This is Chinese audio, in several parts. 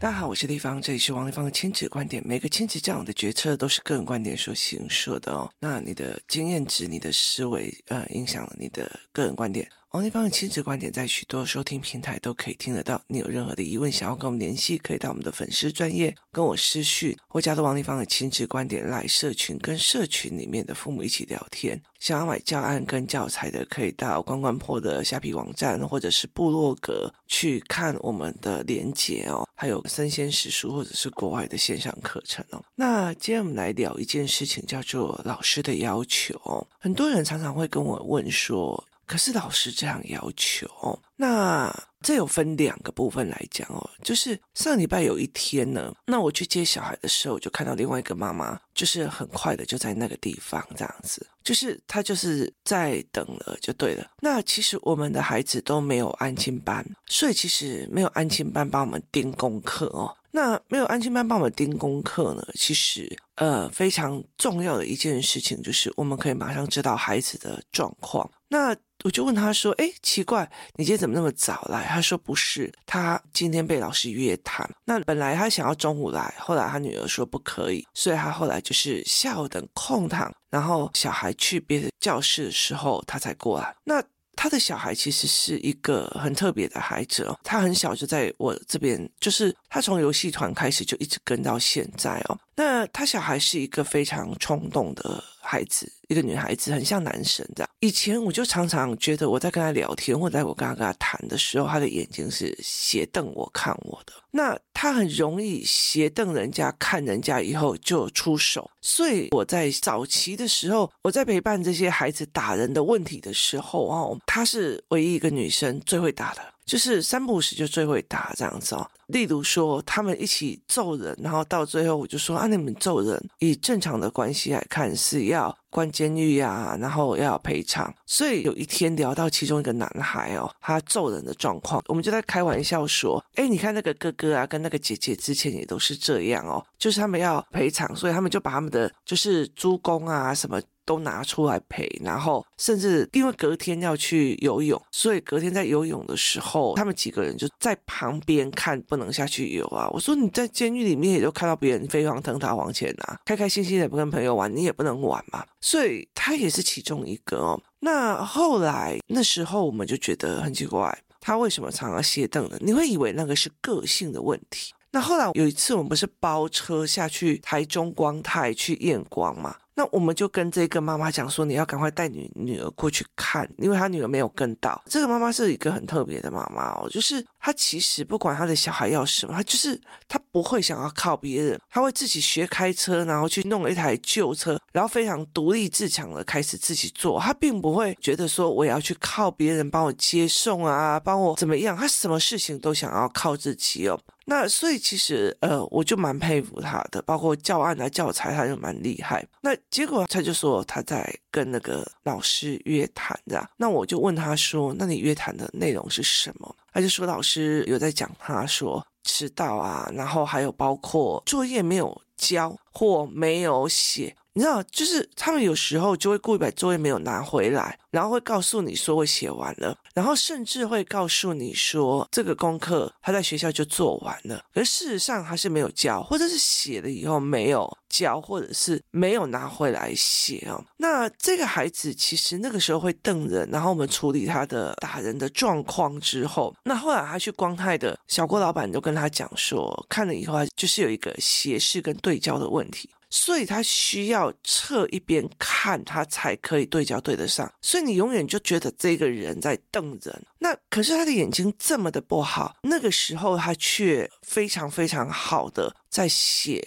大家好，我是立方，这里是王立方的亲子观点。每个亲子这样的决策都是个人观点所形设的哦。那你的经验值、你的思维，呃，影响了你的个人观点。王立芳的亲子观点在许多收听平台都可以听得到。你有任何的疑问想要跟我们联系，可以到我们的粉丝专业跟我私讯，或加入王立芳的亲子观点来社群，跟社群里面的父母一起聊天。想要买教案跟教材的，可以到关关破的虾皮网站，或者是部落格去看我们的连结哦。还有生鲜时书，或者是国外的线上课程哦。那今天我们来聊一件事情，叫做老师的要求。很多人常常会跟我问说。可是老师这样要求，那这有分两个部分来讲哦。就是上礼拜有一天呢，那我去接小孩的时候，我就看到另外一个妈妈，就是很快的就在那个地方这样子，就是她就是在等了就对了。那其实我们的孩子都没有安亲班，所以其实没有安亲班帮我们盯功课哦。那没有安亲班帮我们盯功课呢，其实呃非常重要的一件事情就是我们可以马上知道孩子的状况。那我就问他说：“诶，奇怪，你今天怎么那么早来？”他说：“不是，他今天被老师约谈。那本来他想要中午来，后来他女儿说不可以，所以他后来就是下午等空堂，然后小孩去别的教室的时候，他才过来。那他的小孩其实是一个很特别的孩子哦，他很小就在我这边，就是他从游戏团开始就一直跟到现在哦。那他小孩是一个非常冲动的。”孩子，一个女孩子很像男生这样。以前我就常常觉得我在跟他聊天，或者在我跟他跟他谈的时候，他的眼睛是斜瞪我看我的。那他很容易斜瞪人家看人家以后就出手。所以我在早期的时候，我在陪伴这些孩子打人的问题的时候哦，她是唯一一个女生最会打的。就是三不五时就最会打这样子哦，例如说他们一起揍人，然后到最后我就说啊，你们揍人以正常的关系来看是要关监狱呀，然后要赔偿。所以有一天聊到其中一个男孩哦，他揍人的状况，我们就在开玩笑说，哎，你看那个哥哥啊，跟那个姐姐之前也都是这样哦，就是他们要赔偿，所以他们就把他们的就是猪公啊什么。都拿出来赔，然后甚至因为隔天要去游泳，所以隔天在游泳的时候，他们几个人就在旁边看，不能下去游啊。我说你在监狱里面也就看到别人飞黄腾达往前拿，开开心心的不跟朋友玩，你也不能玩嘛。所以他也是其中一个哦。那后来那时候我们就觉得很奇怪，他为什么常常歇凳呢？你会以为那个是个性的问题。那后来有一次我们不是包车下去台中光泰去验光嘛？那我们就跟这个妈妈讲说，你要赶快带你女儿过去看，因为她女儿没有跟到。这个妈妈是一个很特别的妈妈哦，就是她其实不管她的小孩要什么，她就是她不会想要靠别人，她会自己学开车，然后去弄了一台旧车，然后非常独立自强的开始自己做。她并不会觉得说我要去靠别人帮我接送啊，帮我怎么样，她什么事情都想要靠自己哦。那所以其实呃，我就蛮佩服他的，包括教案啊、教材，他就蛮厉害。那结果他就说他在跟那个老师约谈的，那我就问他说：“那你约谈的内容是什么？”他就说老师有在讲，他说迟到啊，然后还有包括作业没有交或没有写。你知道，就是他们有时候就会故意把作业没有拿回来，然后会告诉你说我写完了，然后甚至会告诉你说这个功课他在学校就做完了，而事实上他是没有交，或者是写了以后没有交，或者是没有拿回来写哦。那这个孩子其实那个时候会瞪人，然后我们处理他的打人的状况之后，那后来他去光泰的小郭老板就跟他讲说，看了以后就是有一个斜视跟对焦的问题。所以他需要侧一边看，他才可以对焦对得上。所以你永远就觉得这个人在瞪人。那可是他的眼睛这么的不好，那个时候他却非常非常好的在写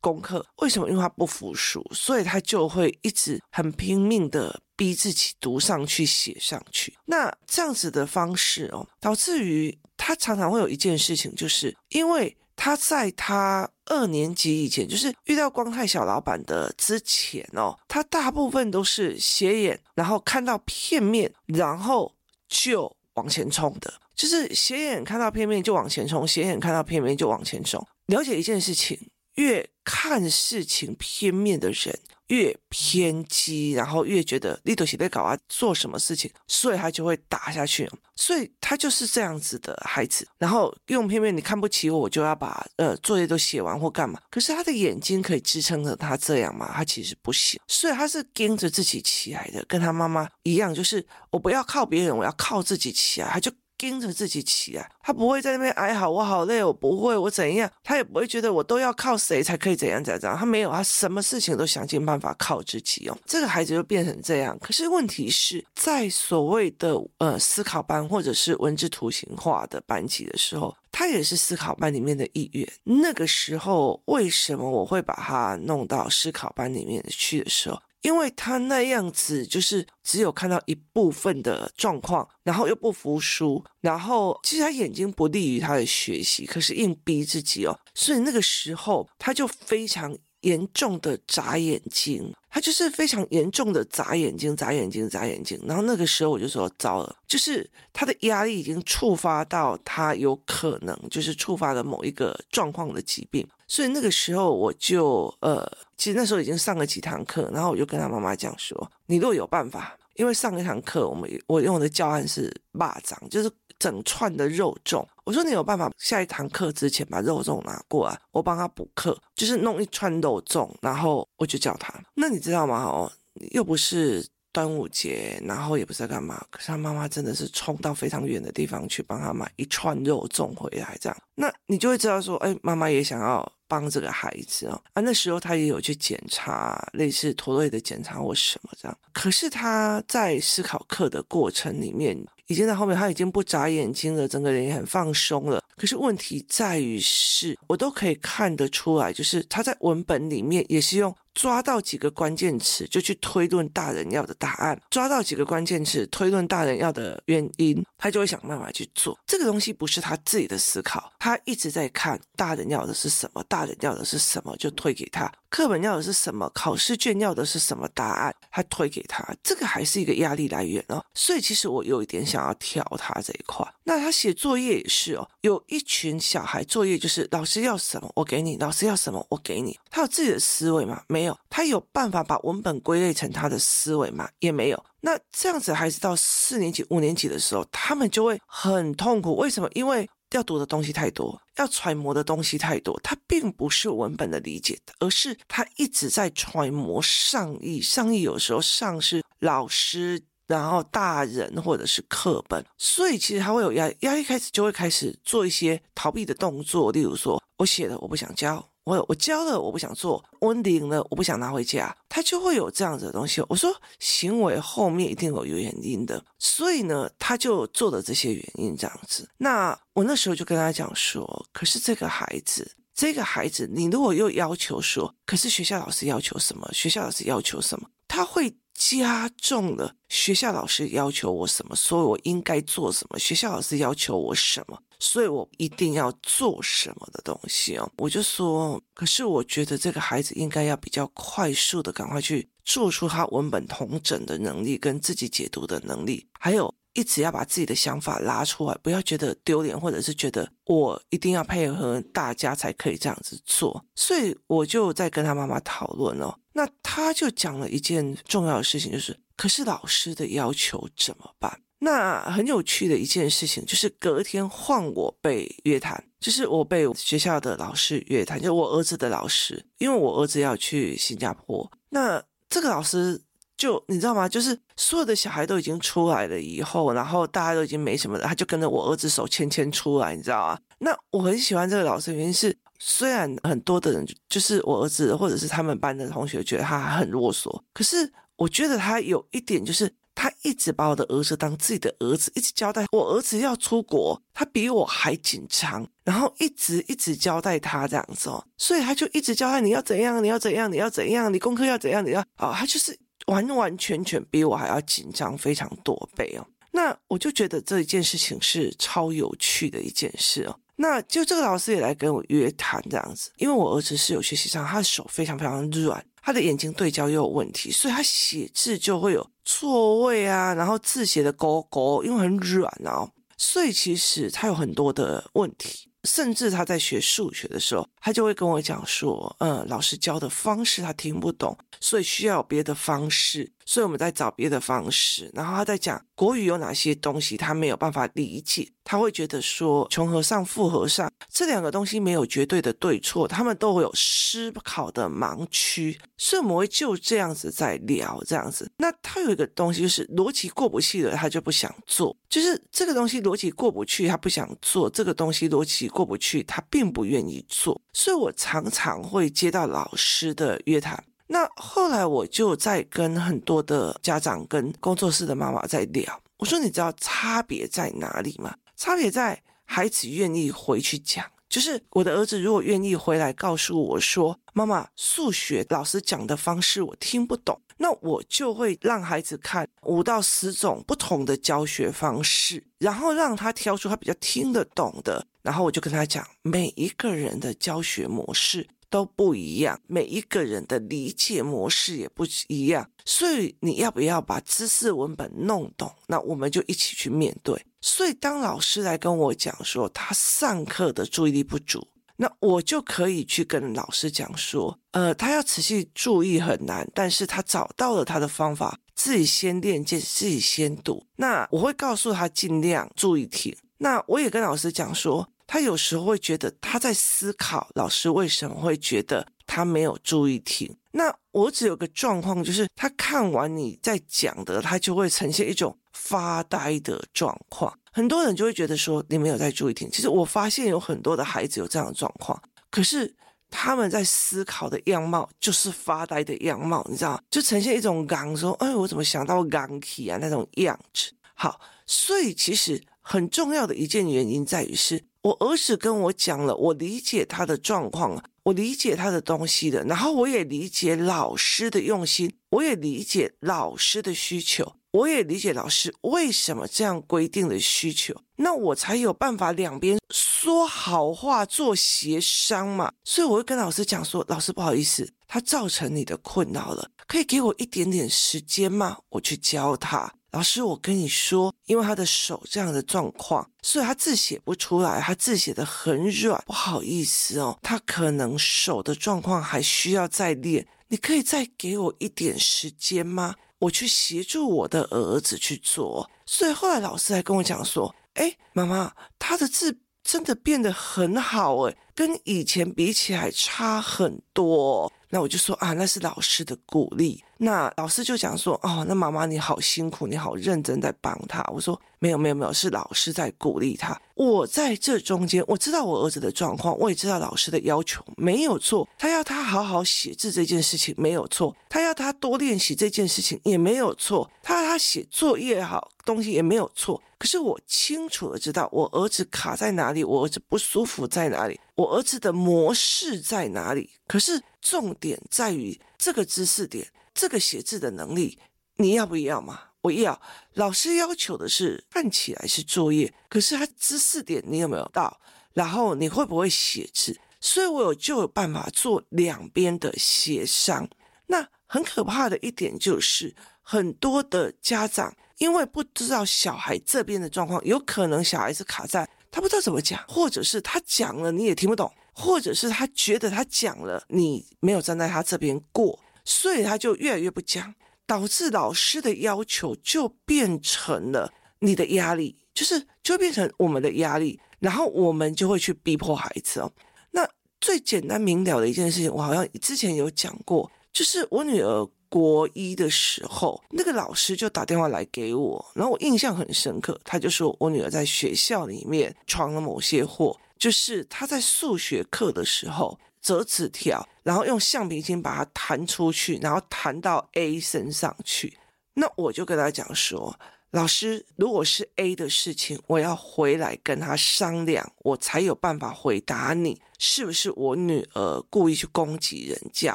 功课。为什么？因为他不服输，所以他就会一直很拼命的逼自己读上去、写上去。那这样子的方式哦，导致于他常常会有一件事情，就是因为。他在他二年级以前，就是遇到光太小老板的之前哦，他大部分都是斜眼，然后看到片面，然后就往前冲的，就是斜眼看到片面就往前冲，斜眼看到片面就往前冲。了解一件事情，越看事情片面的人。越偏激，然后越觉得你都是在搞啊，做什么事情，所以他就会打下去。所以他就是这样子的孩子。然后用片面，你看不起我，我就要把呃作业都写完或干嘛。可是他的眼睛可以支撑着他这样吗？他其实不行。所以他是跟着自己起来的，跟他妈妈一样，就是我不要靠别人，我要靠自己起来。他就。跟着自己起来，他不会在那边哀嚎，我好累，我不会，我怎样，他也不会觉得我都要靠谁才可以怎样怎样怎样，他没有，他什么事情都想尽办法靠自己哦。这个孩子就变成这样。可是问题是在所谓的呃思考班或者是文字图形化的班级的时候，他也是思考班里面的一员。那个时候为什么我会把他弄到思考班里面去的时候？因为他那样子就是只有看到一部分的状况，然后又不服输，然后其实他眼睛不利于他的学习，可是硬逼自己哦，所以那个时候他就非常严重的眨眼睛，他就是非常严重的眨眼睛、眨眼睛、眨眼睛。然后那个时候我就说糟了，就是他的压力已经触发到他有可能就是触发了某一个状况的疾病。所以那个时候我就呃，其实那时候已经上了几堂课，然后我就跟他妈妈讲说：“你如果有办法，因为上一堂课我们我用的教案是蚂蚱，就是整串的肉粽。我说你有办法，下一堂课之前把肉粽拿过来，我帮他补课，就是弄一串肉粽，然后我就叫他。那你知道吗？哦，又不是。”端午节，然后也不知道干嘛，可是他妈妈真的是冲到非常远的地方去帮他买一串肉粽回来，这样，那你就会知道说，哎，妈妈也想要帮这个孩子哦，啊，那时候他也有去检查类似妥瑞的检查或什么这样，可是他在思考课的过程里面，已经在后面他已经不眨眼睛了，整个人也很放松了。可是问题在于是，我都可以看得出来，就是他在文本里面也是用。抓到几个关键词就去推论大人要的答案，抓到几个关键词推论大人要的原因，他就会想办法去做。这个东西不是他自己的思考，他一直在看大人要的是什么，大人要的是什么，就推给他。课本要的是什么？考试卷要的是什么答案？他推给他，这个还是一个压力来源哦。所以其实我有一点想要挑他这一块。那他写作业也是哦，有一群小孩作业就是老师要什么我给你，老师要什么我给你。他有自己的思维吗？没有。他有办法把文本归类成他的思维吗？也没有。那这样子孩子到四年级、五年级的时候，他们就会很痛苦。为什么？因为要读的东西太多，要揣摩的东西太多，他并不是文本的理解，而是他一直在揣摩上意。上意有时候上是老师，然后大人或者是课本，所以其实他会有压力，压力开始就会开始做一些逃避的动作，例如说我写了我不想交。我我交了，我不想做；我领了，我不想拿回家。他就会有这样子的东西。我说行为后面一定有原因的，所以呢，他就做了这些原因这样子。那我那时候就跟他讲说，可是这个孩子，这个孩子，你如果又要求说，可是学校老师要求什么？学校老师要求什么？他会加重了学校老师要求我什么，所以我应该做什么？学校老师要求我什么？所以我一定要做什么的东西哦，我就说，可是我觉得这个孩子应该要比较快速的赶快去做出他文本同整的能力跟自己解读的能力，还有一直要把自己的想法拉出来，不要觉得丢脸，或者是觉得我一定要配合大家才可以这样子做。所以我就在跟他妈妈讨论哦，那他就讲了一件重要的事情，就是可是老师的要求怎么办？那很有趣的一件事情，就是隔天换我被约谈，就是我被学校的老师约谈，就我儿子的老师，因为我儿子要去新加坡。那这个老师就你知道吗？就是所有的小孩都已经出来了以后，然后大家都已经没什么了，他就跟着我儿子手牵牵出来，你知道吗？那我很喜欢这个老师，原因是虽然很多的人就是我儿子或者是他们班的同学觉得他很啰嗦，可是我觉得他有一点就是。他一直把我的儿子当自己的儿子，一直交代我儿子要出国，他比我还紧张，然后一直一直交代他这样子哦，所以他就一直交代你要怎样，你要怎样，你要怎样，你功课要怎样，你要啊，他就是完完全全比我还要紧张非常多倍哦。那我就觉得这一件事情是超有趣的一件事哦。那就这个老师也来跟我约谈这样子，因为我儿子是有学习上，他的手非常非常软。他的眼睛对焦又有问题，所以他写字就会有错位啊，然后字写的勾勾，因为很软啊，所以其实他有很多的问题。甚至他在学数学的时候，他就会跟我讲说，嗯，老师教的方式他听不懂，所以需要别的方式，所以我们在找别的方式。然后他在讲国语有哪些东西他没有办法理解，他会觉得说穷和尚、富和尚这两个东西没有绝对的对错，他们都会有思考的盲区，所以我们会就这样子在聊这样子。那他有一个东西就是逻辑过不去了，他就不想做，就是这个东西逻辑过不去，他不想做这个东西逻辑过不去，他并不愿意做，所以我常常会接到老师的约谈。那后来我就在跟很多的家长、跟工作室的妈妈在聊，我说你知道差别在哪里吗？差别在孩子愿意回去讲，就是我的儿子如果愿意回来告诉我说，妈妈，数学老师讲的方式我听不懂，那我就会让孩子看五到十种不同的教学方式，然后让他挑出他比较听得懂的，然后我就跟他讲每一个人的教学模式。都不一样，每一个人的理解模式也不一样，所以你要不要把知识文本弄懂？那我们就一起去面对。所以当老师来跟我讲说他上课的注意力不足，那我就可以去跟老师讲说，呃，他要持续注意很难，但是他找到了他的方法，自己先练就自己先读。那我会告诉他尽量注意听。那我也跟老师讲说。他有时候会觉得他在思考，老师为什么会觉得他没有注意听？那我只有个状况，就是他看完你在讲的，他就会呈现一种发呆的状况。很多人就会觉得说你没有在注意听。其实我发现有很多的孩子有这样的状况，可是他们在思考的样貌就是发呆的样貌，你知道，就呈现一种刚说，哎，我怎么想到刚体啊那种样子。好，所以其实很重要的一件原因在于是。我儿子跟我讲了，我理解他的状况，我理解他的东西的，然后我也理解老师的用心，我也理解老师的需求，我也理解老师为什么这样规定的需求，那我才有办法两边说好话做协商嘛。所以我会跟老师讲说，老师不好意思，他造成你的困扰了，可以给我一点点时间吗？我去教他。老师，我跟你说，因为他的手这样的状况，所以他字写不出来，他字写得很软，不好意思哦，他可能手的状况还需要再练。你可以再给我一点时间吗？我去协助我的儿子去做。所以后来老师还跟我讲说，哎，妈妈，他的字真的变得很好，哎，跟以前比起来差很多。那我就说啊，那是老师的鼓励。那老师就讲说，哦，那妈妈你好辛苦，你好认真在帮他。我说没有没有没有，是老师在鼓励他。我在这中间，我知道我儿子的状况，我也知道老师的要求没有错。他要他好好写字这件事情没有错，他要他多练习这件事情也没有错，他要他写作业好东西也没有错。可是我清楚的知道我儿子卡在哪里，我儿子不舒服在哪里，我儿子的模式在哪里。可是重点在于这个知识点。这个写字的能力，你要不要嘛？我要。老师要求的是看起来是作业，可是他知识点你有没有到？然后你会不会写字？所以我有就有办法做两边的协商。那很可怕的一点就是，很多的家长因为不知道小孩这边的状况，有可能小孩子卡在他不知道怎么讲，或者是他讲了你也听不懂，或者是他觉得他讲了你没有站在他这边过。所以他就越来越不讲，导致老师的要求就变成了你的压力，就是就变成我们的压力，然后我们就会去逼迫孩子哦。那最简单明了的一件事情，我好像之前有讲过，就是我女儿国一的时候，那个老师就打电话来给我，然后我印象很深刻，他就说我女儿在学校里面闯了某些祸，就是她在数学课的时候。折纸条，然后用橡皮筋把它弹出去，然后弹到 A 身上去。那我就跟他讲说，老师，如果是 A 的事情，我要回来跟他商量，我才有办法回答你是不是我女儿故意去攻击人家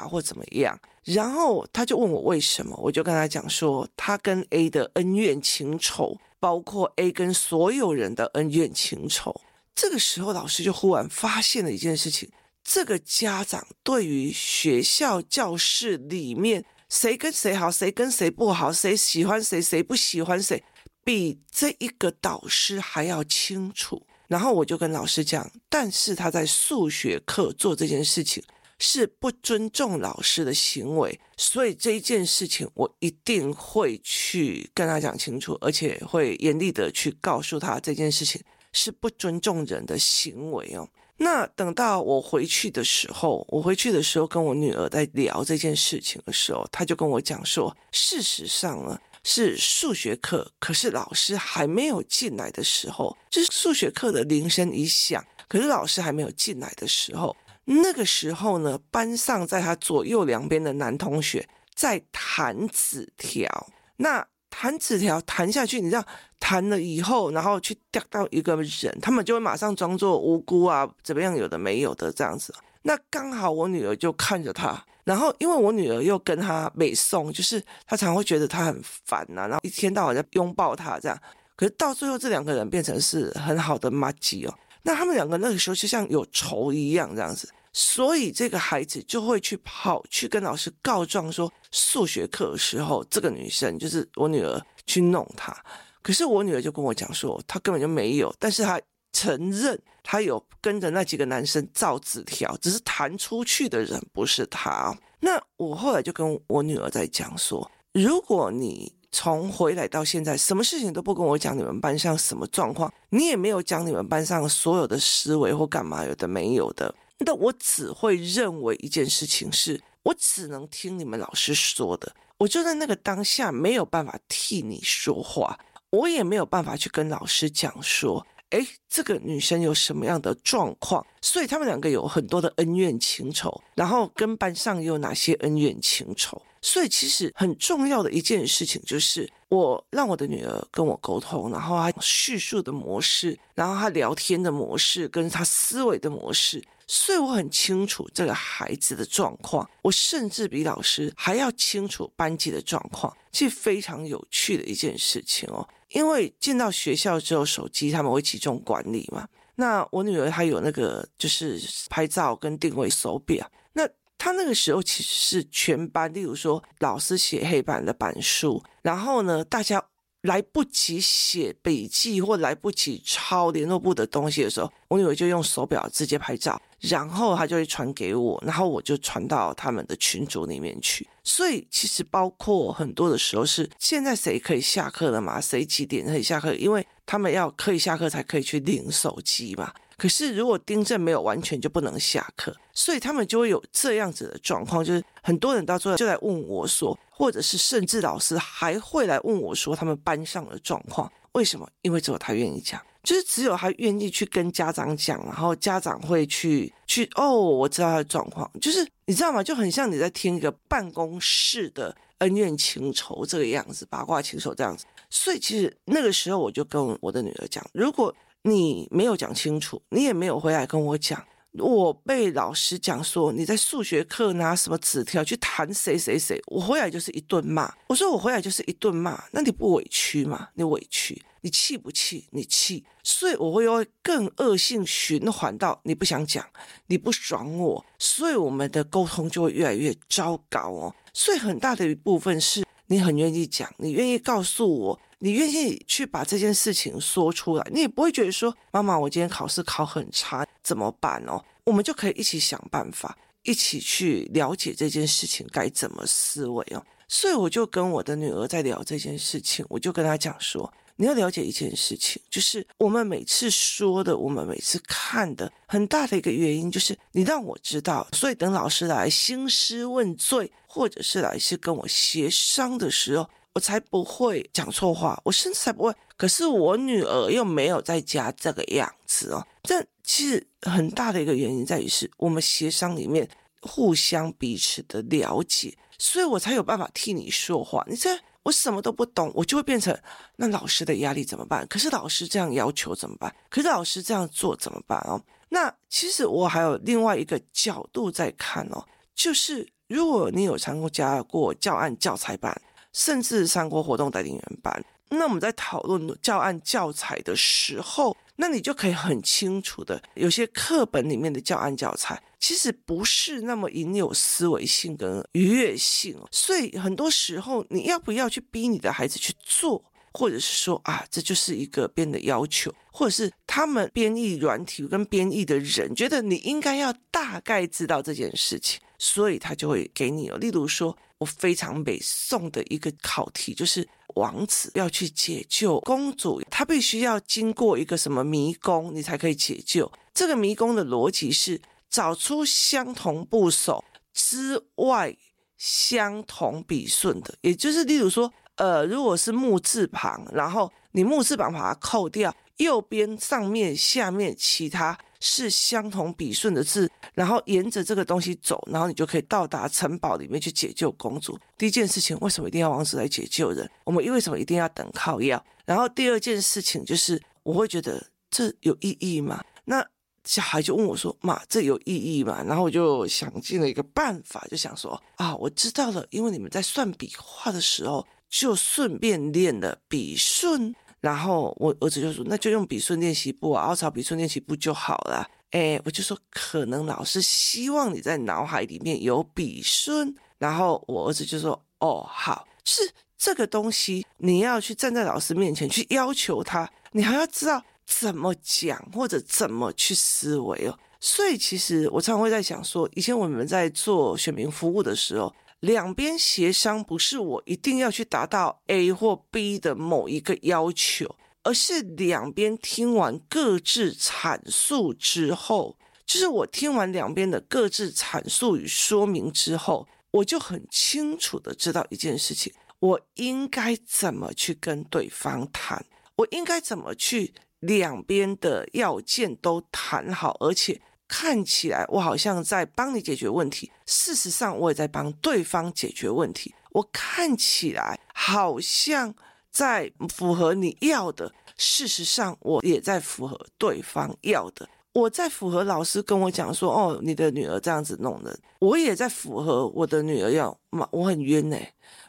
或怎么样。然后他就问我为什么，我就跟他讲说，他跟 A 的恩怨情仇，包括 A 跟所有人的恩怨情仇。这个时候，老师就忽然发现了一件事情。这个家长对于学校教室里面谁跟谁好，谁跟谁不好，谁喜欢谁，谁不喜欢谁，比这一个导师还要清楚。然后我就跟老师讲，但是他在数学课做这件事情是不尊重老师的行为，所以这一件事情我一定会去跟他讲清楚，而且会严厉的去告诉他这件事情是不尊重人的行为哦。那等到我回去的时候，我回去的时候跟我女儿在聊这件事情的时候，她就跟我讲说，事实上呢是数学课，可是老师还没有进来的时候，就是数学课的铃声一响，可是老师还没有进来的时候，那个时候呢，班上在他左右两边的男同学在弹纸条，那。弹纸条弹下去，你知道谈了以后，然后去掉到一个人，他们就会马上装作无辜啊，怎么样，有的没有的这样子。那刚好我女儿就看着他，然后因为我女儿又跟他美送，就是他常会觉得他很烦呐、然后一天到晚在拥抱他这样。可是到最后，这两个人变成是很好的麻吉哦。那他们两个那个时候就像有仇一样这样子。所以这个孩子就会去跑去跟老师告状，说数学课的时候，这个女生就是我女儿去弄他。可是我女儿就跟我讲说，她根本就没有，但是她承认她有跟着那几个男生造纸条，只是弹出去的人不是她。那我后来就跟我女儿在讲说，如果你从回来到现在，什么事情都不跟我讲，你们班上什么状况，你也没有讲你们班上所有的思维或干嘛有的没有的。那我只会认为一件事情是，我只能听你们老师说的，我就在那个当下没有办法替你说话，我也没有办法去跟老师讲说，诶，这个女生有什么样的状况，所以他们两个有很多的恩怨情仇，然后跟班上有哪些恩怨情仇，所以其实很重要的一件事情就是，我让我的女儿跟我沟通，然后她叙述的模式，然后她聊天的模式，跟她思维的模式。所以我很清楚这个孩子的状况，我甚至比老师还要清楚班级的状况，这非常有趣的一件事情哦。因为进到学校之后，手机他们会集中管理嘛。那我女儿她有那个就是拍照跟定位手表，那她那个时候其实是全班，例如说老师写黑板的板书，然后呢大家。来不及写笔记或来不及抄联络簿的东西的时候，我女儿就用手表直接拍照，然后她就会传给我，然后我就传到他们的群组里面去。所以其实包括很多的时候是现在谁可以下课了嘛？谁几点可以下课？因为他们要可以下课才可以去领手机嘛。可是如果订正没有完全就不能下课，所以他们就会有这样子的状况，就是很多人到最后就来问我说，或者是甚至老师还会来问我说他们班上的状况，为什么？因为只有他愿意讲，就是只有他愿意去跟家长讲，然后家长会去去哦，我知道他的状况，就是你知道吗？就很像你在听一个办公室的恩怨情仇这个样子，八卦情仇这样子。所以其实那个时候我就跟我的女儿讲，如果你没有讲清楚，你也没有回来跟我讲。我被老师讲说你在数学课拿什么纸条去弹谁谁谁，我回来就是一顿骂。我说我回来就是一顿骂，那你不委屈吗？你委屈，你气不气？你气，所以我会用更恶性循环到你不想讲，你不爽我，所以我们的沟通就会越来越糟糕哦。所以很大的一部分是你很愿意讲，你愿意告诉我。你愿意去把这件事情说出来，你也不会觉得说，妈妈，我今天考试考很差，怎么办哦？我们就可以一起想办法，一起去了解这件事情该怎么思维哦。所以我就跟我的女儿在聊这件事情，我就跟她讲说，你要了解一件事情，就是我们每次说的，我们每次看的，很大的一个原因就是你让我知道，所以等老师来兴师问罪，或者是来是跟我协商的时候。我才不会讲错话，我甚至才不会。可是我女儿又没有在家这个样子哦。这其实很大的一个原因在于是我们协商里面互相彼此的了解，所以我才有办法替你说话。你这我什么都不懂，我就会变成那老师的压力怎么办？可是老师这样要求怎么办？可是老师这样做怎么办哦？那其实我还有另外一个角度在看哦，就是如果你有参加过教案教材班。甚至上过活动带领员班，那我们在讨论教案教材的时候，那你就可以很清楚的，有些课本里面的教案教材其实不是那么引有思维性跟愉悦性，所以很多时候你要不要去逼你的孩子去做，或者是说啊，这就是一个编的要求，或者是他们编译软体跟编译的人觉得你应该要大概知道这件事情，所以他就会给你哦。例如说，我非常美送的一个考题，就是王子要去解救公主，他必须要经过一个什么迷宫，你才可以解救。这个迷宫的逻辑是找出相同部首之外相同笔顺的，也就是例如说。呃，如果是木字旁，然后你木字旁把它扣掉，右边上面下面其他是相同笔顺的字，然后沿着这个东西走，然后你就可以到达城堡里面去解救公主。第一件事情，为什么一定要王子来解救人？我们为什么一定要等靠要？然后第二件事情就是，我会觉得这有意义吗？那小孩就问我说：“妈，这有意义吗？”然后我就想尽了一个办法，就想说：“啊，我知道了，因为你们在算笔画的时候。”就顺便练了笔顺，然后我儿子就说：“那就用笔顺练习簿啊，凹槽笔顺练习簿就好了。”哎，我就说：“可能老师希望你在脑海里面有笔顺。”然后我儿子就说：“哦，好，是这个东西，你要去站在老师面前去要求他，你还要知道怎么讲或者怎么去思维哦。”所以其实我常常会在想说，以前我们在做选民服务的时候。两边协商不是我一定要去达到 A 或 B 的某一个要求，而是两边听完各自阐述之后，就是我听完两边的各自阐述与说明之后，我就很清楚的知道一件事情：我应该怎么去跟对方谈，我应该怎么去两边的要件都谈好，而且。看起来我好像在帮你解决问题，事实上我也在帮对方解决问题。我看起来好像在符合你要的，事实上我也在符合对方要的。我在符合老师跟我讲说，哦，你的女儿这样子弄人，我也在符合我的女儿要骂，我很冤呢。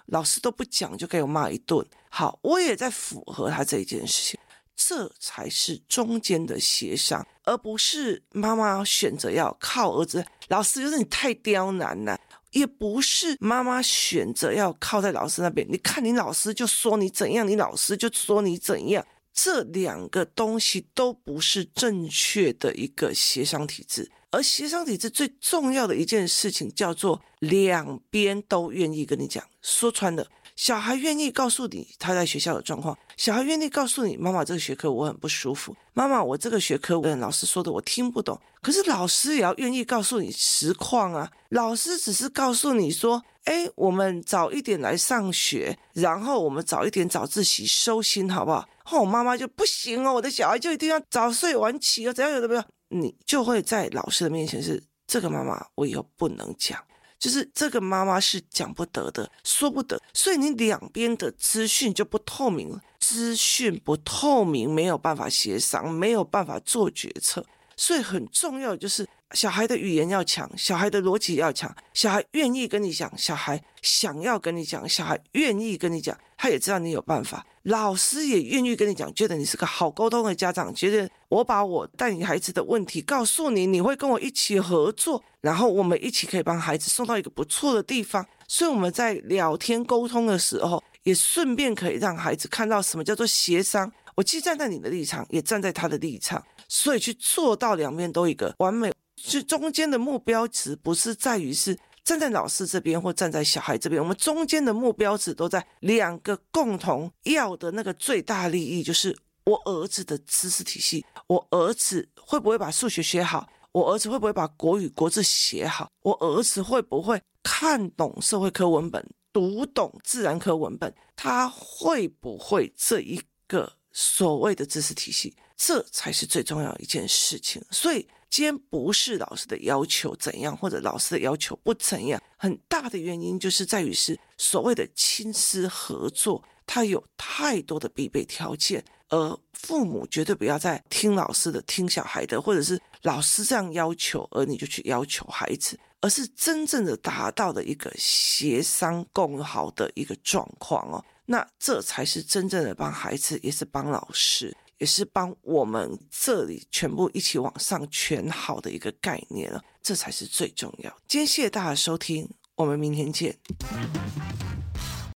老师都不讲就给我骂一顿。好，我也在符合他这一件事情。这才是中间的协商，而不是妈妈选择要靠儿子。老师觉得你太刁难了，也不是妈妈选择要靠在老师那边。你看，你老师就说你怎样，你老师就说你怎样。这两个东西都不是正确的一个协商体制，而协商体制最重要的一件事情叫做两边都愿意跟你讲，说穿了。小孩愿意告诉你他在学校的状况，小孩愿意告诉你妈妈这个学科我很不舒服，妈妈我这个学科跟老师说的我听不懂，可是老师也要愿意告诉你实况啊，老师只是告诉你说，哎，我们早一点来上学，然后我们早一点早自习收心好不好？哦，妈妈就不行哦，我的小孩就一定要早睡晚起哦，怎样有的没有，你就会在老师的面前是这个妈妈，我以后不能讲。就是这个妈妈是讲不得的，说不得，所以你两边的资讯就不透明了，资讯不透明，没有办法协商，没有办法做决策，所以很重要就是。小孩的语言要强，小孩的逻辑要强，小孩愿意跟你讲，小孩想要跟你讲，小孩愿意跟你讲，他也知道你有办法，老师也愿意跟你讲，觉得你是个好沟通的家长，觉得我把我带你孩子的问题告诉你，你会跟我一起合作，然后我们一起可以帮孩子送到一个不错的地方，所以我们在聊天沟通的时候，也顺便可以让孩子看到什么叫做协商，我既站在你的立场，也站在他的立场，所以去做到两边都一个完美。是中间的目标值不是在于是站在老师这边或站在小孩这边，我们中间的目标值都在两个共同要的那个最大利益，就是我儿子的知识体系，我儿子会不会把数学学好，我儿子会不会把国语国字写好，我儿子会不会看懂社会科文本，读懂自然科文本，他会不会这一个所谓的知识体系，这才是最重要一件事情，所以。今天不是老师的要求怎样，或者老师的要求不怎样，很大的原因就是在于是所谓的亲师合作，它有太多的必备条件，而父母绝对不要再听老师的、听小孩的，或者是老师这样要求，而你就去要求孩子，而是真正的达到了一个协商共好的一个状况哦，那这才是真正的帮孩子，也是帮老师。也是帮我们这里全部一起往上全好的一个概念了，这才是最重要。今天谢谢大家收听，我们明天见。